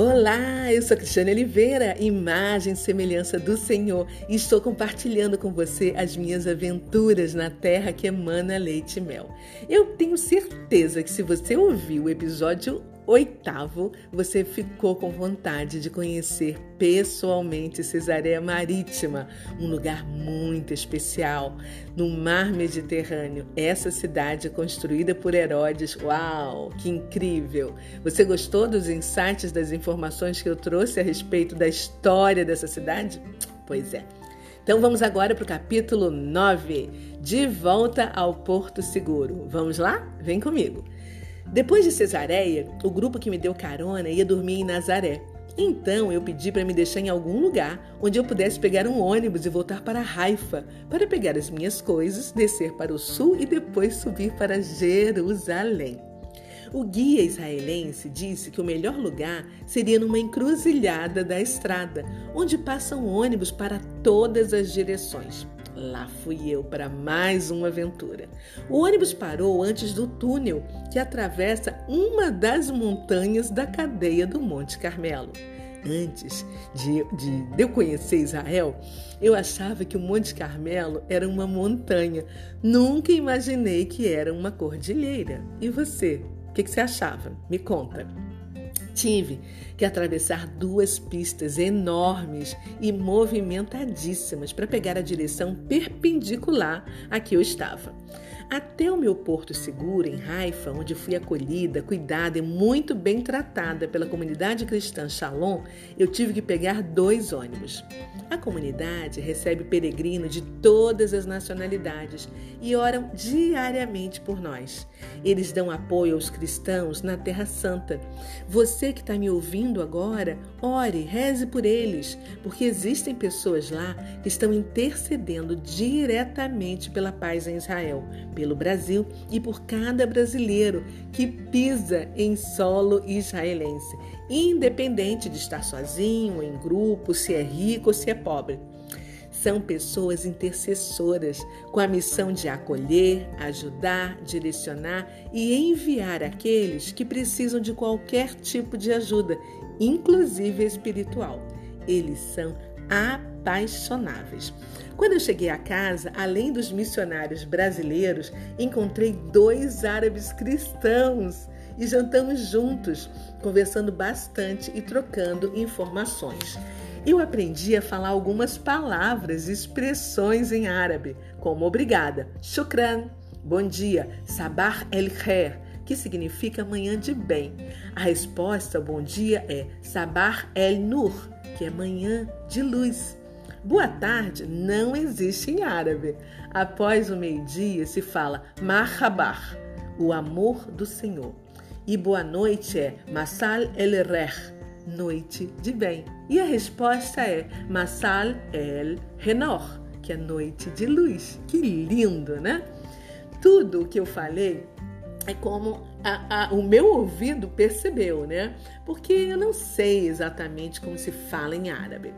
Olá, eu sou Cristiane Oliveira, imagem e semelhança do Senhor, e estou compartilhando com você as minhas aventuras na terra que emana leite e mel. Eu tenho certeza que se você ouviu o episódio oitavo, você ficou com vontade de conhecer pessoalmente Cesareia Marítima, um lugar muito especial no mar Mediterrâneo. Essa cidade construída por Herodes. Uau, que incrível! Você gostou dos insights das informações que eu trouxe a respeito da história dessa cidade? Pois é. Então vamos agora para o capítulo 9, De Volta ao Porto Seguro. Vamos lá? Vem comigo. Depois de Cesareia, o grupo que me deu carona ia dormir em Nazaré. Então eu pedi para me deixar em algum lugar onde eu pudesse pegar um ônibus e voltar para Haifa para pegar as minhas coisas, descer para o sul e depois subir para Jerusalém. O guia israelense disse que o melhor lugar seria numa encruzilhada da estrada, onde passam ônibus para todas as direções. Lá fui eu para mais uma aventura. O ônibus parou antes do túnel que atravessa uma das montanhas da cadeia do Monte Carmelo. Antes de, de, de, eu conhecer Israel, eu achava que o Monte Carmelo era uma montanha. Nunca imaginei que era uma cordilheira. E você? O que, que você achava? Me conta. Tive que atravessar duas pistas enormes e movimentadíssimas para pegar a direção perpendicular a que eu estava. Até o meu porto seguro, em Haifa, onde fui acolhida, cuidada e muito bem tratada pela comunidade cristã Shalom, eu tive que pegar dois ônibus. A comunidade recebe peregrinos de todas as nacionalidades e oram diariamente por nós. Eles dão apoio aos cristãos na Terra Santa. Você que está me ouvindo agora, ore, reze por eles, porque existem pessoas lá que estão intercedendo diretamente pela paz em Israel pelo Brasil e por cada brasileiro que pisa em solo israelense, independente de estar sozinho, em grupo, se é rico ou se é pobre. São pessoas intercessoras com a missão de acolher, ajudar, direcionar e enviar aqueles que precisam de qualquer tipo de ajuda, inclusive espiritual. Eles são apaixonáveis. Quando eu cheguei à casa, além dos missionários brasileiros, encontrei dois árabes cristãos e jantamos juntos, conversando bastante e trocando informações. Eu aprendi a falar algumas palavras e expressões em árabe, como obrigada, shukran, bom dia, sabah el khair, que significa manhã de bem. A resposta ao bom dia é sabah el nur, que é manhã de luz. Boa tarde não existe em árabe. Após o meio-dia se fala marhabar, o amor do Senhor. E boa noite é masal el reh, noite de bem. E a resposta é masal el renor, que é noite de luz. Que lindo, né? Tudo o que eu falei é como a, a, o meu ouvido percebeu, né? Porque eu não sei exatamente como se fala em árabe.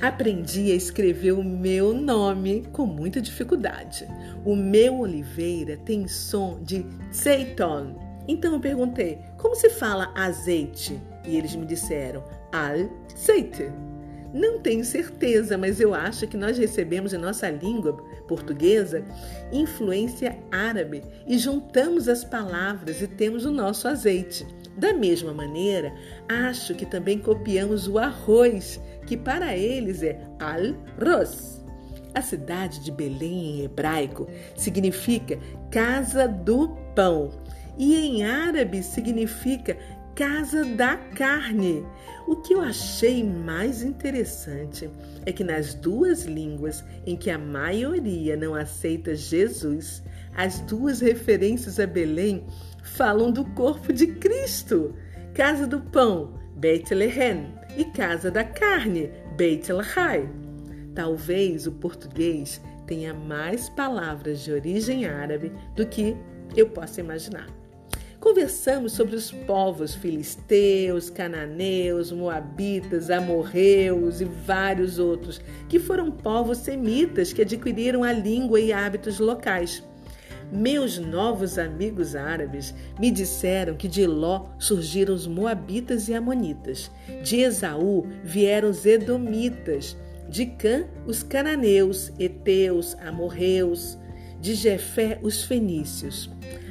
Aprendi a escrever o meu nome com muita dificuldade. O meu Oliveira tem som de zeiton. Então eu perguntei: como se fala azeite? E eles me disseram: al-zeite. Não tenho certeza, mas eu acho que nós recebemos em nossa língua portuguesa influência árabe e juntamos as palavras e temos o nosso azeite. Da mesma maneira, acho que também copiamos o arroz, que para eles é al-ros. A cidade de Belém em hebraico significa casa do pão e em árabe significa casa da carne. O que eu achei mais interessante é que nas duas línguas em que a maioria não aceita Jesus, as duas referências a Belém falam do corpo de Cristo. Casa do pão, Beit Lehem, e casa da carne, Beit Lahai. Talvez o português tenha mais palavras de origem árabe do que eu possa imaginar. Conversamos sobre os povos filisteus, cananeus, moabitas, amorreus e vários outros, que foram povos semitas que adquiriram a língua e hábitos locais. Meus novos amigos árabes me disseram que de Ló surgiram os Moabitas e Amonitas, de Esaú vieram os Edomitas, de Cã os cananeus, Eteus, Amorreus, de Jefé os fenícios.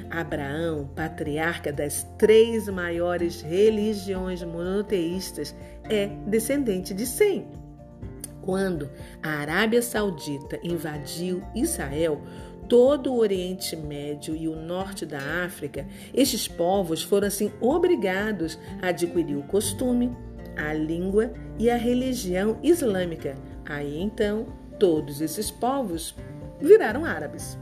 Abraão, patriarca das três maiores religiões monoteístas, é descendente de Sem. Quando a Arábia Saudita invadiu Israel, todo o Oriente Médio e o norte da África, estes povos foram assim obrigados a adquirir o costume, a língua e a religião islâmica. Aí então, todos esses povos viraram árabes.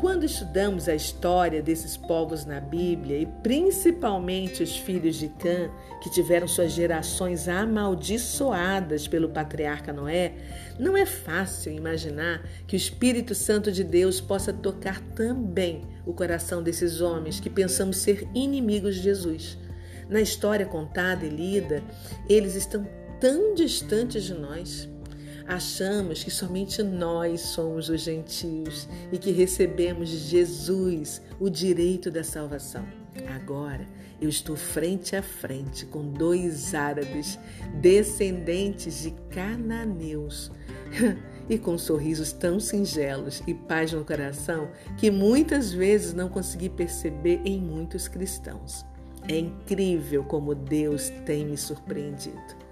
Quando estudamos a história desses povos na Bíblia e principalmente os filhos de Cã, que tiveram suas gerações amaldiçoadas pelo patriarca Noé, não é fácil imaginar que o Espírito Santo de Deus possa tocar também o coração desses homens que pensamos ser inimigos de Jesus. Na história contada e lida, eles estão tão distantes de nós. Achamos que somente nós somos os gentios e que recebemos de Jesus o direito da salvação. Agora eu estou frente a frente com dois árabes, descendentes de cananeus, e com sorrisos tão singelos e paz no coração que muitas vezes não consegui perceber em muitos cristãos. É incrível como Deus tem me surpreendido.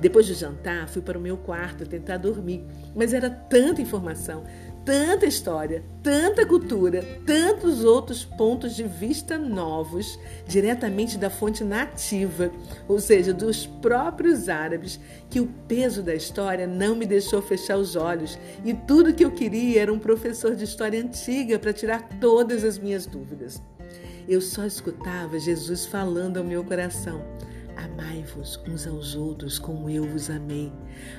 Depois do jantar, fui para o meu quarto tentar dormir, mas era tanta informação, tanta história, tanta cultura, tantos outros pontos de vista novos, diretamente da fonte nativa, ou seja, dos próprios árabes, que o peso da história não me deixou fechar os olhos e tudo que eu queria era um professor de história antiga para tirar todas as minhas dúvidas. Eu só escutava Jesus falando ao meu coração. Amai-vos uns aos outros como eu vos amei.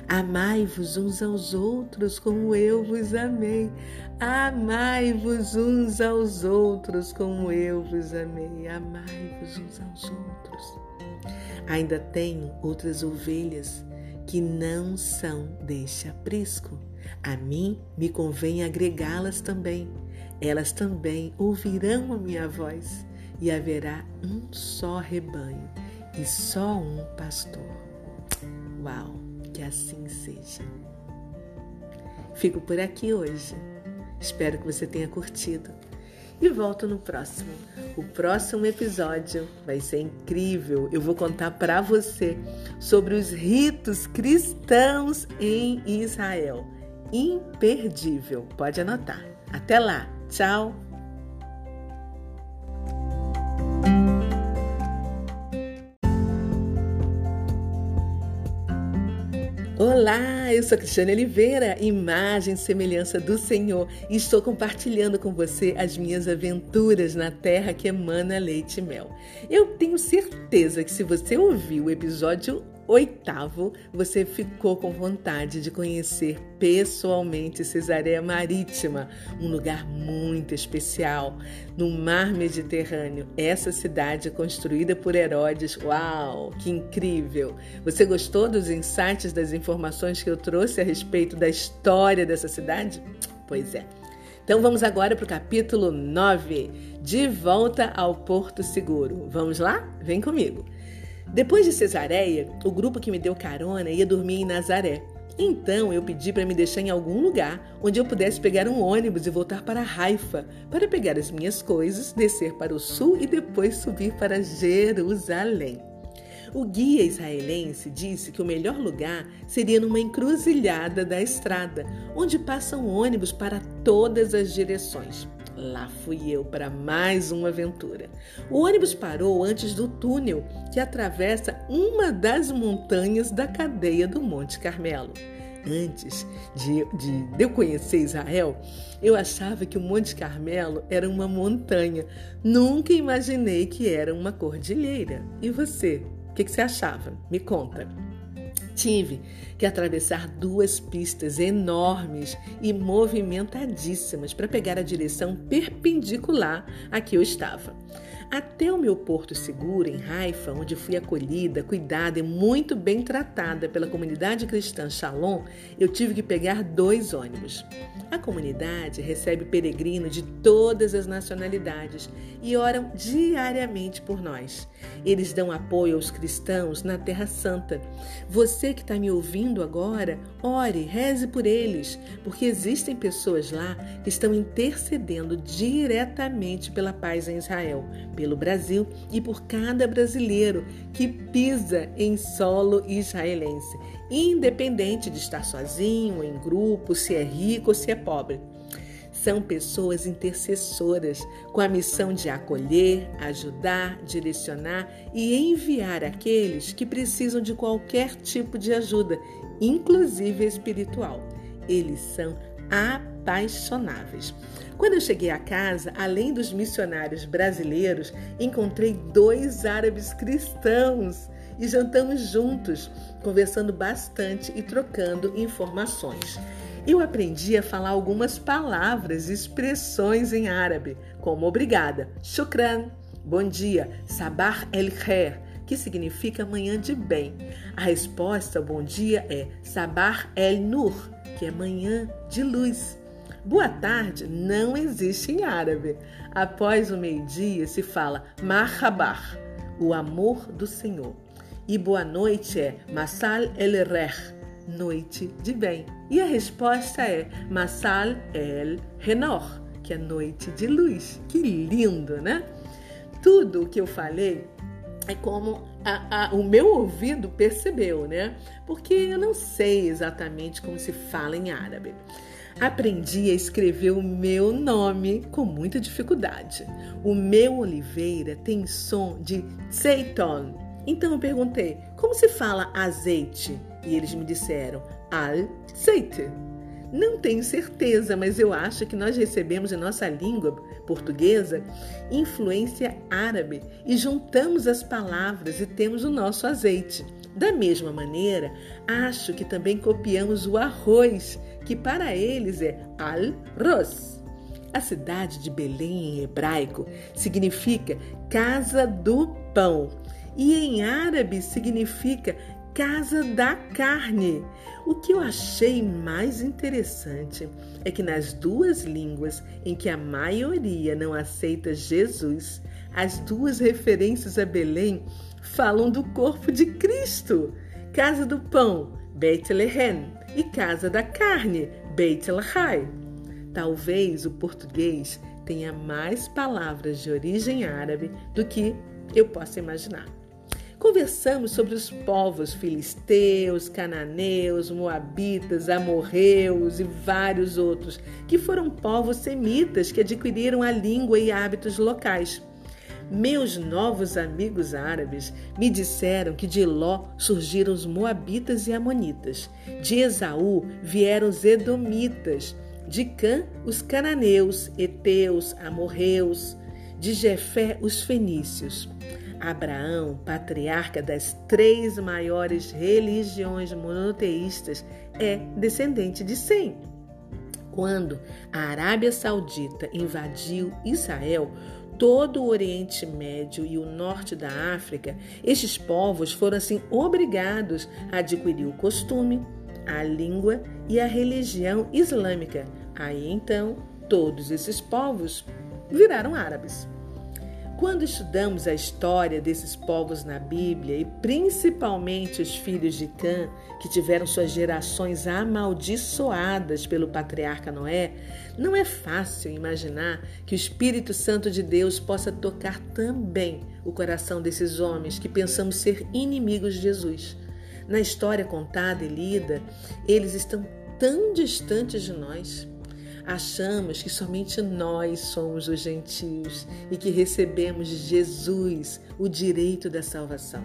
Amai-vos uns aos outros como eu vos amei. Amai-vos uns aos outros como eu vos amei. Amai-vos uns aos outros. Ainda tenho outras ovelhas que não são deste aprisco. A mim me convém agregá-las também. Elas também ouvirão a minha voz e haverá um só rebanho e só um pastor. Uau, que assim seja. Fico por aqui hoje. Espero que você tenha curtido. E volto no próximo. O próximo episódio vai ser incrível. Eu vou contar para você sobre os ritos cristãos em Israel. Imperdível. Pode anotar. Até lá. Tchau. Olá, eu sou Cristiane Oliveira, imagem e semelhança do Senhor, e estou compartilhando com você as minhas aventuras na terra que emana leite e mel. Eu tenho certeza que se você ouviu o episódio oitavo, você ficou com vontade de conhecer pessoalmente Cesareia Marítima, um lugar muito especial no mar Mediterrâneo. Essa cidade construída por Herodes. Uau, que incrível! Você gostou dos insights das informações que eu trouxe a respeito da história dessa cidade? Pois é. Então vamos agora para o capítulo 9, De Volta ao Porto Seguro. Vamos lá? Vem comigo. Depois de Cesareia, o grupo que me deu carona ia dormir em Nazaré. Então eu pedi para me deixar em algum lugar onde eu pudesse pegar um ônibus e voltar para Haifa para pegar as minhas coisas, descer para o sul e depois subir para Jerusalém. O guia israelense disse que o melhor lugar seria numa encruzilhada da estrada, onde passam ônibus para todas as direções. Lá fui eu para mais uma aventura. O ônibus parou antes do túnel que atravessa uma das montanhas da cadeia do Monte Carmelo. Antes de, de, de eu conhecer Israel, eu achava que o Monte Carmelo era uma montanha. Nunca imaginei que era uma cordilheira. E você? Que, que você achava? Me conta. Tive que atravessar duas pistas enormes e movimentadíssimas para pegar a direção perpendicular a que eu estava. Até o meu porto seguro, em Haifa, onde fui acolhida, cuidada e muito bem tratada pela comunidade cristã Shalom, eu tive que pegar dois ônibus. A comunidade recebe peregrinos de todas as nacionalidades e oram diariamente por nós. Eles dão apoio aos cristãos na Terra Santa. Você que está me ouvindo agora, ore, reze por eles, porque existem pessoas lá que estão intercedendo diretamente pela paz em Israel, pelo Brasil e por cada brasileiro que pisa em solo israelense, independente de estar sozinho, em grupo, se é rico ou se é pobre. São pessoas intercessoras com a missão de acolher, ajudar, direcionar e enviar aqueles que precisam de qualquer tipo de ajuda, inclusive espiritual. Eles são apaixonáveis. Quando eu cheguei a casa, além dos missionários brasileiros, encontrei dois árabes cristãos e jantamos juntos, conversando bastante e trocando informações. Eu aprendi a falar algumas palavras e expressões em árabe, como obrigada, shukran, bom dia, sabah el khair, que significa manhã de bem. A resposta bom dia é sabah el nur, que é manhã de luz. Boa tarde não existe em árabe. Após o meio-dia se fala marhabar, o amor do Senhor. E boa noite é masal el reh, noite de bem. E a resposta é Masal el Renor, que é noite de luz. Que lindo, né? Tudo o que eu falei é como a, a, o meu ouvido percebeu, né? Porque eu não sei exatamente como se fala em árabe. Aprendi a escrever o meu nome com muita dificuldade. O meu Oliveira tem som de Zeiton. Então eu perguntei: como se fala azeite? E eles me disseram: al-zeite. Não tenho certeza, mas eu acho que nós recebemos em nossa língua portuguesa influência árabe e juntamos as palavras e temos o nosso azeite. Da mesma maneira, acho que também copiamos o arroz, que para eles é al-ros. A cidade de Belém em hebraico significa casa do pão e em árabe significa casa da carne. O que eu achei mais interessante é que nas duas línguas em que a maioria não aceita Jesus, as duas referências a Belém falam do corpo de Cristo. Casa do pão, Beit Lehem, e casa da carne, Beit Lahai. Talvez o português tenha mais palavras de origem árabe do que eu possa imaginar. Conversamos sobre os povos filisteus, cananeus, moabitas, amorreus e vários outros, que foram povos semitas que adquiriram a língua e hábitos locais. Meus novos amigos árabes me disseram que de Ló surgiram os moabitas e amonitas, de Esaú vieram os edomitas, de Cã os cananeus, heteus, amorreus, de Jefé os fenícios. Abraão, patriarca das três maiores religiões monoteístas, é descendente de Sem. Quando a Arábia Saudita invadiu Israel, todo o Oriente Médio e o norte da África, estes povos foram assim obrigados a adquirir o costume, a língua e a religião islâmica. Aí então, todos esses povos viraram árabes. Quando estudamos a história desses povos na Bíblia e principalmente os filhos de Cã, que tiveram suas gerações amaldiçoadas pelo patriarca Noé, não é fácil imaginar que o Espírito Santo de Deus possa tocar também o coração desses homens que pensamos ser inimigos de Jesus. Na história contada e lida, eles estão tão distantes de nós. Achamos que somente nós somos os gentios e que recebemos de Jesus o direito da salvação.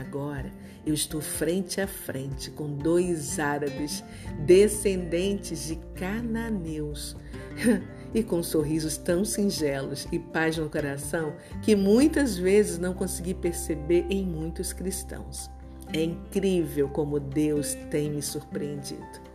Agora eu estou frente a frente com dois árabes, descendentes de cananeus, e com sorrisos tão singelos e paz no coração que muitas vezes não consegui perceber em muitos cristãos. É incrível como Deus tem me surpreendido.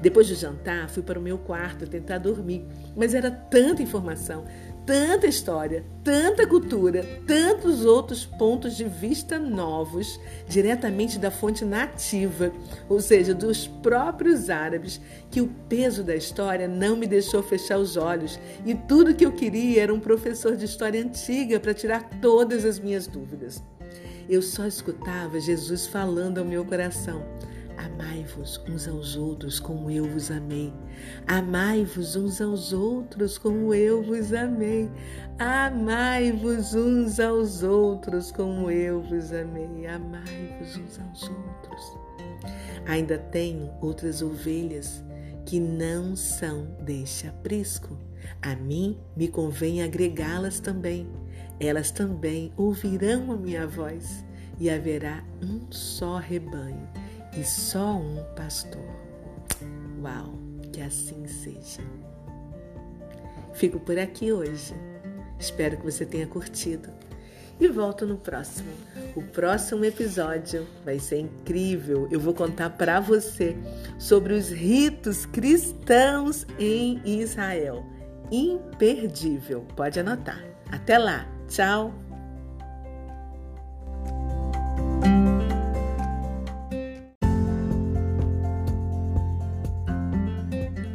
Depois do jantar, fui para o meu quarto tentar dormir, mas era tanta informação, tanta história, tanta cultura, tantos outros pontos de vista novos, diretamente da fonte nativa, ou seja, dos próprios árabes, que o peso da história não me deixou fechar os olhos e tudo que eu queria era um professor de história antiga para tirar todas as minhas dúvidas. Eu só escutava Jesus falando ao meu coração. Amai-vos uns aos outros como eu vos amei. Amai-vos uns aos outros como eu vos amei. Amai-vos uns aos outros como eu vos amei. Amai-vos uns aos outros. Ainda tenho outras ovelhas que não são deste aprisco. A mim me convém agregá-las também. Elas também ouvirão a minha voz e haverá um só rebanho e só um pastor. Uau, que assim seja. Fico por aqui hoje. Espero que você tenha curtido. E volto no próximo. O próximo episódio vai ser incrível. Eu vou contar para você sobre os ritos cristãos em Israel. Imperdível. Pode anotar. Até lá. Tchau.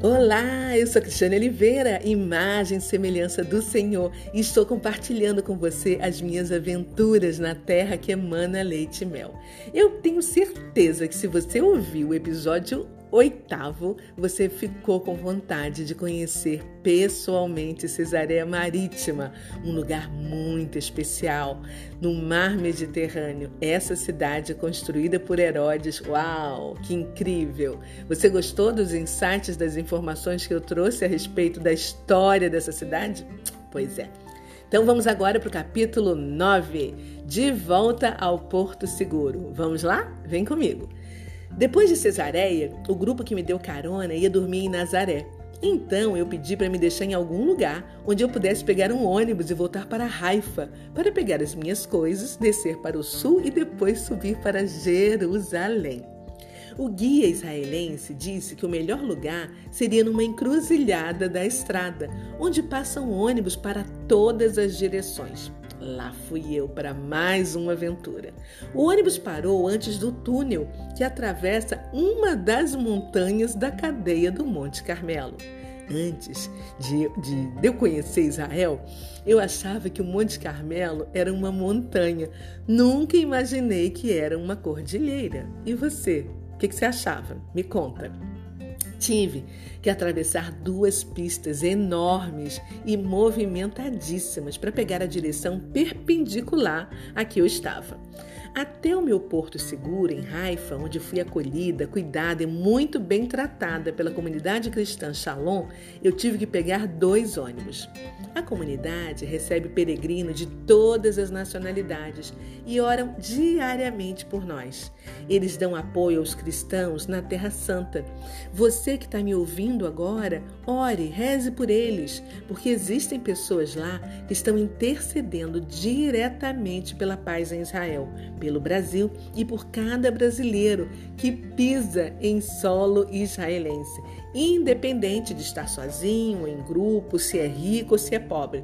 Olá, eu sou Cristiane Oliveira, imagem e semelhança do Senhor, e estou compartilhando com você as minhas aventuras na terra que emana leite e mel. Eu tenho certeza que se você ouviu o episódio Oitavo, você ficou com vontade de conhecer pessoalmente Cesareia Marítima, um lugar muito especial no mar Mediterrâneo. Essa cidade construída por Herodes. Uau, que incrível! Você gostou dos insights das informações que eu trouxe a respeito da história dessa cidade? Pois é. Então vamos agora para o capítulo 9, De Volta ao Porto Seguro. Vamos lá? Vem comigo. Depois de Cesareia, o grupo que me deu carona ia dormir em Nazaré. Então eu pedi para me deixar em algum lugar onde eu pudesse pegar um ônibus e voltar para Haifa para pegar as minhas coisas, descer para o sul e depois subir para Jerusalém. O guia israelense disse que o melhor lugar seria numa encruzilhada da estrada, onde passam ônibus para todas as direções. Lá fui eu para mais uma aventura. O ônibus parou antes do túnel que atravessa uma das montanhas da cadeia do Monte Carmelo. Antes de, de, de eu conhecer Israel, eu achava que o Monte Carmelo era uma montanha. Nunca imaginei que era uma cordilheira. E você? Que, que você achava? Me conta. Tive que atravessar duas pistas enormes e movimentadíssimas para pegar a direção perpendicular a que eu estava. Até o meu porto seguro, em Haifa, onde fui acolhida, cuidada e muito bem tratada pela comunidade cristã Shalom, eu tive que pegar dois ônibus. A comunidade recebe peregrinos de todas as nacionalidades e oram diariamente por nós. Eles dão apoio aos cristãos na Terra Santa. Você que está me ouvindo agora, ore, reze por eles, porque existem pessoas lá que estão intercedendo diretamente pela paz em Israel, pelo Brasil e por cada brasileiro que pisa em solo israelense independente de estar sozinho, em grupo, se é rico ou se é pobre.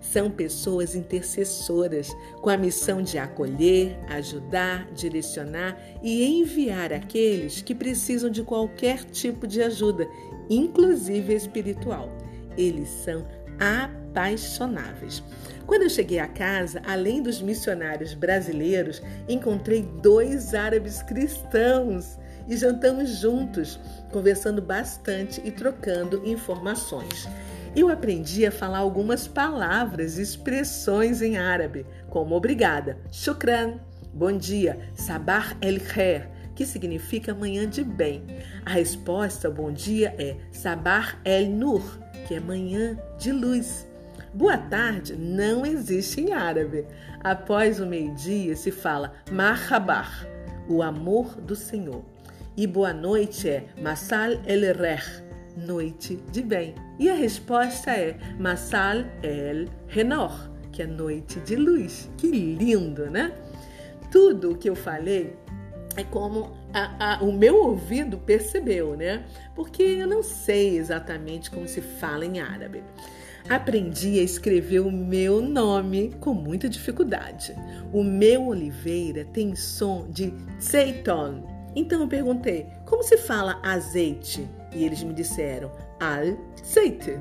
São pessoas intercessoras com a missão de acolher, ajudar, direcionar e enviar aqueles que precisam de qualquer tipo de ajuda, inclusive espiritual. Eles são apaixonáveis. Quando eu cheguei a casa, além dos missionários brasileiros, encontrei dois árabes cristãos e jantamos juntos, conversando bastante e trocando informações. Eu aprendi a falar algumas palavras e expressões em árabe, como obrigada, shukran, bom dia, sabah el khair, que significa manhã de bem. A resposta bom dia é sabah el nur, que é manhã de luz. Boa tarde não existe em árabe. Após o meio-dia se fala marhabar, o amor do Senhor. E boa noite é Masal el Rech, noite de bem. E a resposta é Masal el Renor, que é noite de luz. Que lindo, né? Tudo o que eu falei é como a, a, o meu ouvido percebeu, né? Porque eu não sei exatamente como se fala em árabe. Aprendi a escrever o meu nome com muita dificuldade. O meu Oliveira tem som de zeiton. Então eu perguntei: como se fala azeite? E eles me disseram: al-zeite.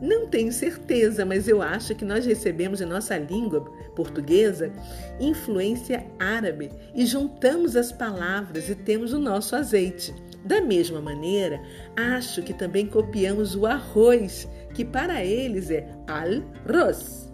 Não tenho certeza, mas eu acho que nós recebemos em nossa língua portuguesa influência árabe e juntamos as palavras e temos o nosso azeite. Da mesma maneira, acho que também copiamos o arroz, que para eles é al-ros.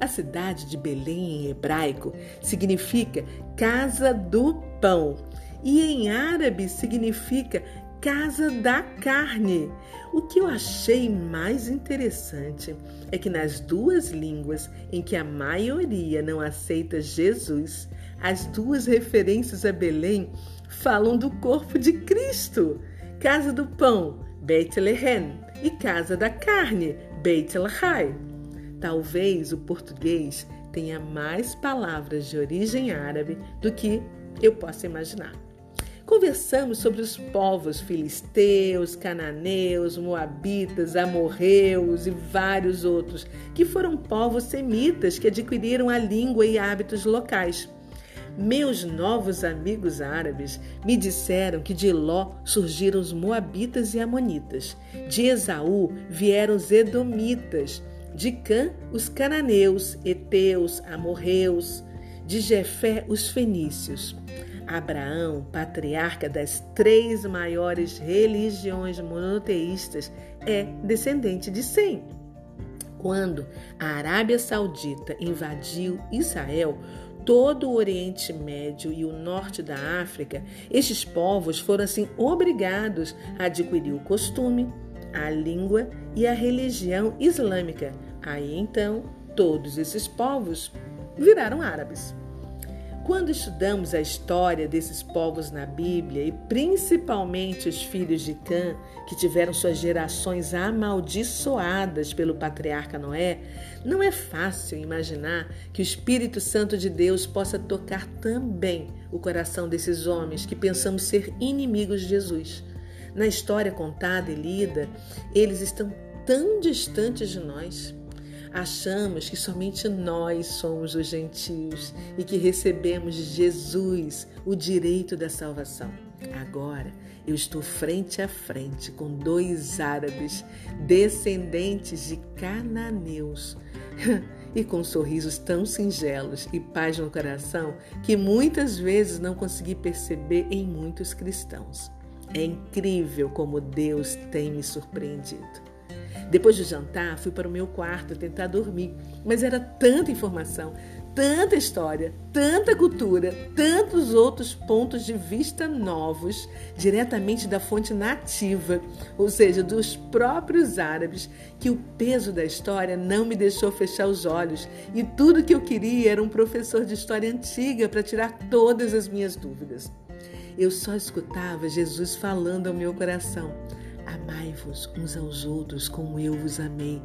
A cidade de Belém em hebraico significa casa do pão e em árabe significa casa da carne. O que eu achei mais interessante é que nas duas línguas em que a maioria não aceita Jesus, as duas referências a Belém falam do corpo de Cristo. Casa do pão, Beit Lehem, e casa da carne, Beit Lahai. Talvez o português tenha mais palavras de origem árabe do que eu possa imaginar. Conversamos sobre os povos filisteus, cananeus, moabitas, amorreus e vários outros, que foram povos semitas que adquiriram a língua e hábitos locais. Meus novos amigos árabes me disseram que de Ló surgiram os moabitas e amonitas, de Esaú vieram os edomitas, de Cã os cananeus, heteus, amorreus, de Jefé os fenícios. Abraão, patriarca das três maiores religiões monoteístas, é descendente de Sem. Quando a Arábia Saudita invadiu Israel, todo o Oriente Médio e o norte da África, estes povos foram assim obrigados a adquirir o costume, a língua e a religião islâmica. Aí então, todos esses povos viraram árabes. Quando estudamos a história desses povos na Bíblia e principalmente os filhos de Cã, que tiveram suas gerações amaldiçoadas pelo patriarca Noé, não é fácil imaginar que o Espírito Santo de Deus possa tocar também o coração desses homens que pensamos ser inimigos de Jesus. Na história contada e lida, eles estão tão distantes de nós. Achamos que somente nós somos os gentios e que recebemos de Jesus o direito da salvação. Agora eu estou frente a frente com dois árabes, descendentes de cananeus, e com sorrisos tão singelos e paz no coração que muitas vezes não consegui perceber em muitos cristãos. É incrível como Deus tem me surpreendido. Depois do jantar, fui para o meu quarto tentar dormir, mas era tanta informação, tanta história, tanta cultura, tantos outros pontos de vista novos, diretamente da fonte nativa, ou seja, dos próprios árabes, que o peso da história não me deixou fechar os olhos e tudo que eu queria era um professor de história antiga para tirar todas as minhas dúvidas. Eu só escutava Jesus falando ao meu coração. Amai-vos uns aos outros como eu vos amei.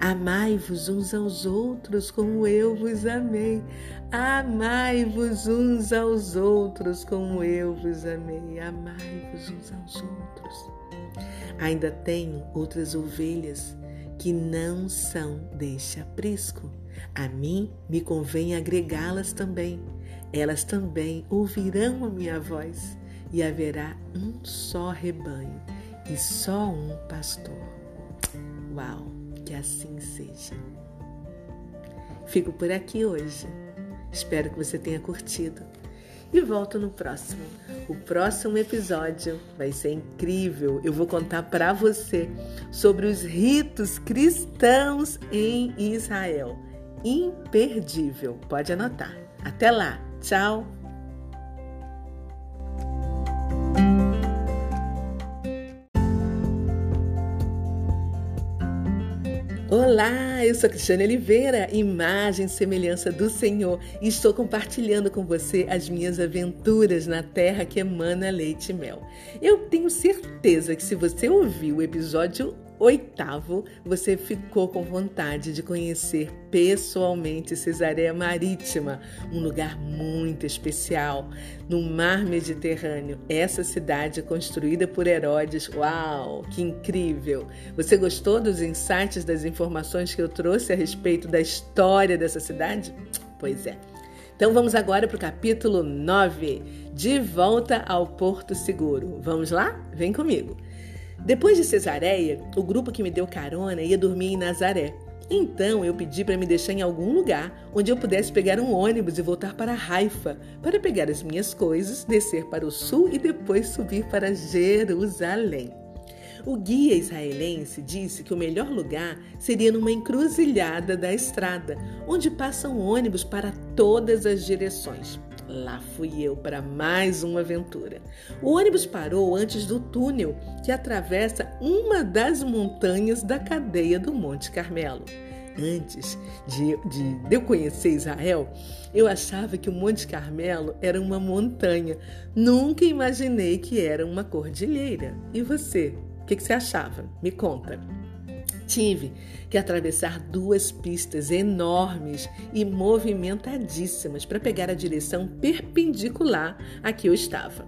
Amai-vos uns aos outros como eu vos amei. Amai-vos uns aos outros como eu vos amei. Amai-vos uns aos outros. Ainda tenho outras ovelhas que não são deste aprisco. A mim me convém agregá-las também. Elas também ouvirão a minha voz e haverá um só rebanho e só um pastor. Uau, que assim seja. Fico por aqui hoje. Espero que você tenha curtido. E volto no próximo. O próximo episódio vai ser incrível. Eu vou contar para você sobre os ritos cristãos em Israel. Imperdível. Pode anotar. Até lá. Tchau. Olá, eu sou Cristiane Oliveira, imagem e semelhança do Senhor, e estou compartilhando com você as minhas aventuras na terra que emana leite e mel. Eu tenho certeza que se você ouviu o episódio oitavo, você ficou com vontade de conhecer pessoalmente Cesareia Marítima, um lugar muito especial no mar Mediterrâneo. Essa cidade construída por Herodes. Uau, que incrível! Você gostou dos insights das informações que eu trouxe a respeito da história dessa cidade? Pois é. Então vamos agora para o capítulo 9, de volta ao Porto Seguro. Vamos lá? Vem comigo. Depois de Cesareia, o grupo que me deu carona ia dormir em Nazaré. Então eu pedi para me deixar em algum lugar onde eu pudesse pegar um ônibus e voltar para Haifa para pegar as minhas coisas, descer para o sul e depois subir para Jerusalém. O guia israelense disse que o melhor lugar seria numa encruzilhada da estrada, onde passam ônibus para todas as direções. Lá fui eu para mais uma aventura. O ônibus parou antes do túnel que atravessa uma das montanhas da cadeia do Monte Carmelo. Antes de, de, de, eu conhecer Israel, eu achava que o Monte Carmelo era uma montanha. Nunca imaginei que era uma cordilheira. E você? O que, que você achava? Me conta. Tive que atravessar duas pistas enormes e movimentadíssimas para pegar a direção perpendicular a que eu estava.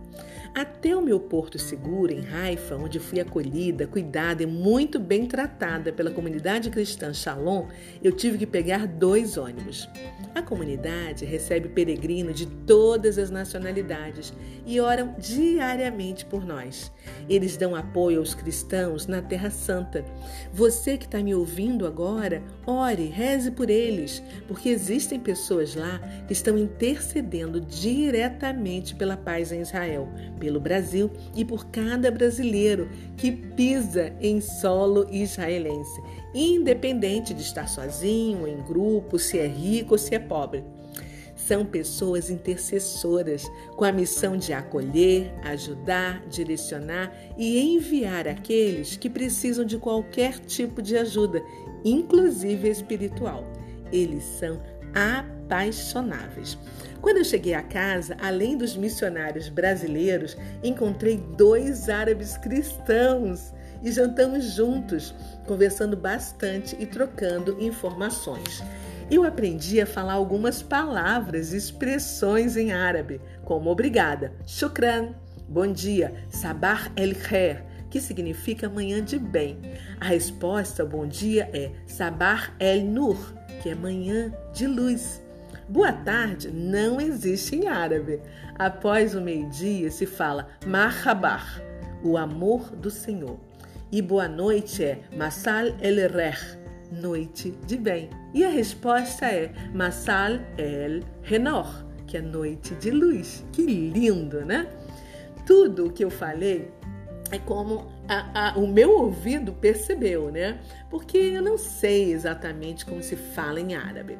Até o meu porto seguro em Haifa, onde fui acolhida, cuidada e muito bem tratada pela comunidade cristã Shalom, eu tive que pegar dois ônibus. A comunidade recebe peregrinos de todas as nacionalidades e oram diariamente por nós. Eles dão apoio aos cristãos na Terra Santa. Você que está me ouvindo agora, ore, reze por eles, porque existem pessoas lá que estão intercedendo diretamente pela paz em Israel, pelo Brasil e por cada brasileiro que pisa em solo israelense independente de estar sozinho, em grupo, se é rico ou se é pobre. São pessoas intercessoras com a missão de acolher, ajudar, direcionar e enviar aqueles que precisam de qualquer tipo de ajuda, inclusive espiritual. Eles são apaixonáveis. Quando eu cheguei a casa, além dos missionários brasileiros, encontrei dois árabes cristãos e jantamos juntos, conversando bastante e trocando informações. Eu aprendi a falar algumas palavras e expressões em árabe, como obrigada, shukran, bom dia, sabah el khair, que significa manhã de bem. A resposta bom dia é sabah el nur, que é manhã de luz. Boa tarde não existe em árabe. Após o meio-dia se fala marhabar, o amor do Senhor. E boa noite é Masal el Rech, noite de bem. E a resposta é Masal el Renor, que é noite de luz. Que lindo, né? Tudo o que eu falei é como a, a, o meu ouvido percebeu, né? Porque eu não sei exatamente como se fala em árabe.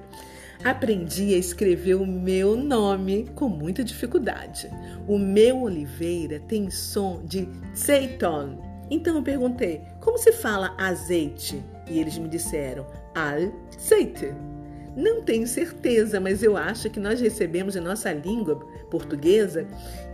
Aprendi a escrever o meu nome com muita dificuldade. O meu Oliveira tem som de Zeiton, então eu perguntei: como se fala azeite? E eles me disseram: al-zeite. Não tenho certeza, mas eu acho que nós recebemos em nossa língua portuguesa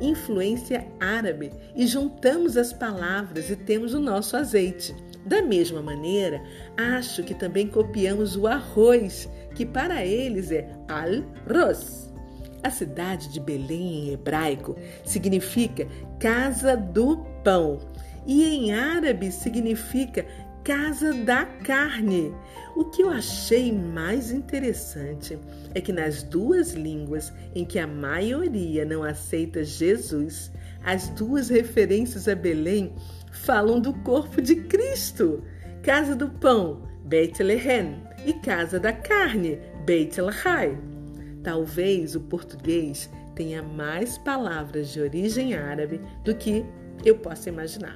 influência árabe e juntamos as palavras e temos o nosso azeite. Da mesma maneira, acho que também copiamos o arroz, que para eles é al-ros. A cidade de Belém em hebraico significa casa do pão e em árabe significa casa da carne. O que eu achei mais interessante é que nas duas línguas em que a maioria não aceita Jesus, as duas referências a Belém falam do corpo de Cristo. Casa do pão, Beit Lehem, e casa da carne, Beit Lahai. Talvez o português tenha mais palavras de origem árabe do que eu possa imaginar.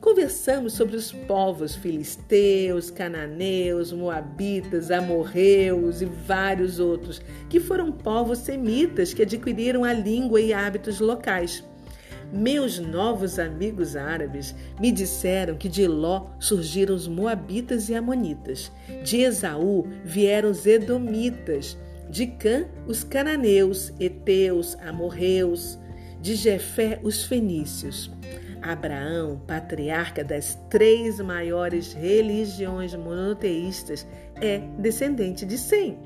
Conversamos sobre os povos filisteus, cananeus, moabitas, amorreus e vários outros, que foram povos semitas que adquiriram a língua e hábitos locais. Meus novos amigos árabes me disseram que de Ló surgiram os moabitas e amonitas, de Esaú vieram os edomitas, de Cã os cananeus, heteus, amorreus, de Jefé os fenícios. Abraão, patriarca das três maiores religiões monoteístas, é descendente de Sem.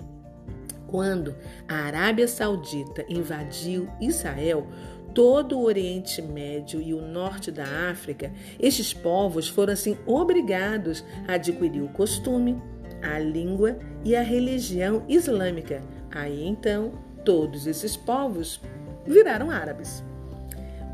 Quando a Arábia Saudita invadiu Israel, todo o Oriente Médio e o norte da África, estes povos foram assim obrigados a adquirir o costume, a língua e a religião islâmica. Aí então, todos esses povos viraram árabes.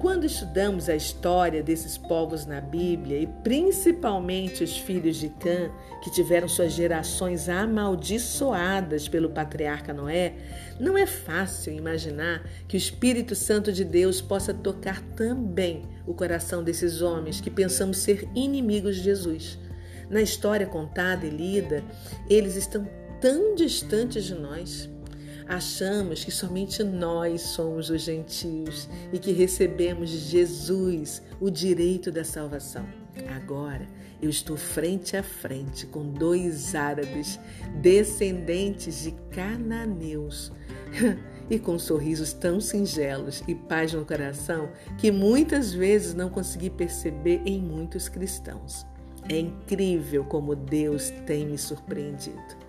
Quando estudamos a história desses povos na Bíblia e principalmente os filhos de Cã, que tiveram suas gerações amaldiçoadas pelo patriarca Noé, não é fácil imaginar que o Espírito Santo de Deus possa tocar também o coração desses homens que pensamos ser inimigos de Jesus. Na história contada e lida, eles estão tão distantes de nós. Achamos que somente nós somos os gentios e que recebemos de Jesus o direito da salvação. Agora eu estou frente a frente com dois árabes, descendentes de cananeus. e com sorrisos tão singelos e paz no coração que muitas vezes não consegui perceber em muitos cristãos. É incrível como Deus tem me surpreendido.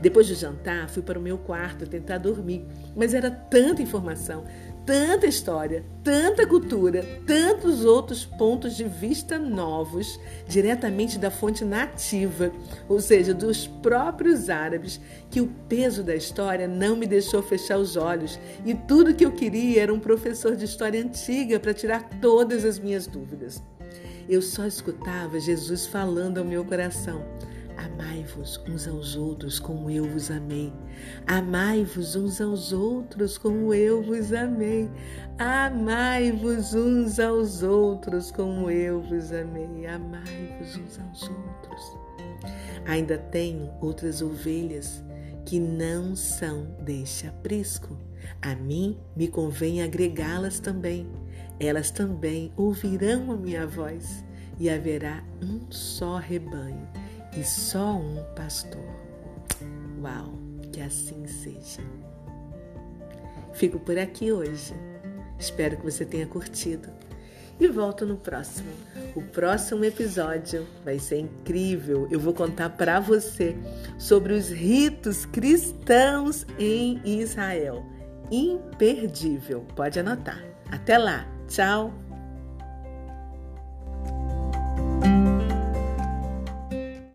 Depois do jantar, fui para o meu quarto tentar dormir, mas era tanta informação, tanta história, tanta cultura, tantos outros pontos de vista novos, diretamente da fonte nativa, ou seja, dos próprios árabes, que o peso da história não me deixou fechar os olhos e tudo que eu queria era um professor de história antiga para tirar todas as minhas dúvidas. Eu só escutava Jesus falando ao meu coração. Amai-vos uns aos outros como eu vos amei. Amai-vos uns aos outros como eu vos amei. Amai-vos uns aos outros como eu vos amei. Amai-vos uns aos outros. Ainda tenho outras ovelhas que não são deste aprisco. A mim me convém agregá-las também. Elas também ouvirão a minha voz e haverá um só rebanho e só um pastor. Uau, que assim seja. Fico por aqui hoje. Espero que você tenha curtido. E volto no próximo. O próximo episódio vai ser incrível. Eu vou contar para você sobre os ritos cristãos em Israel. Imperdível. Pode anotar. Até lá. Tchau.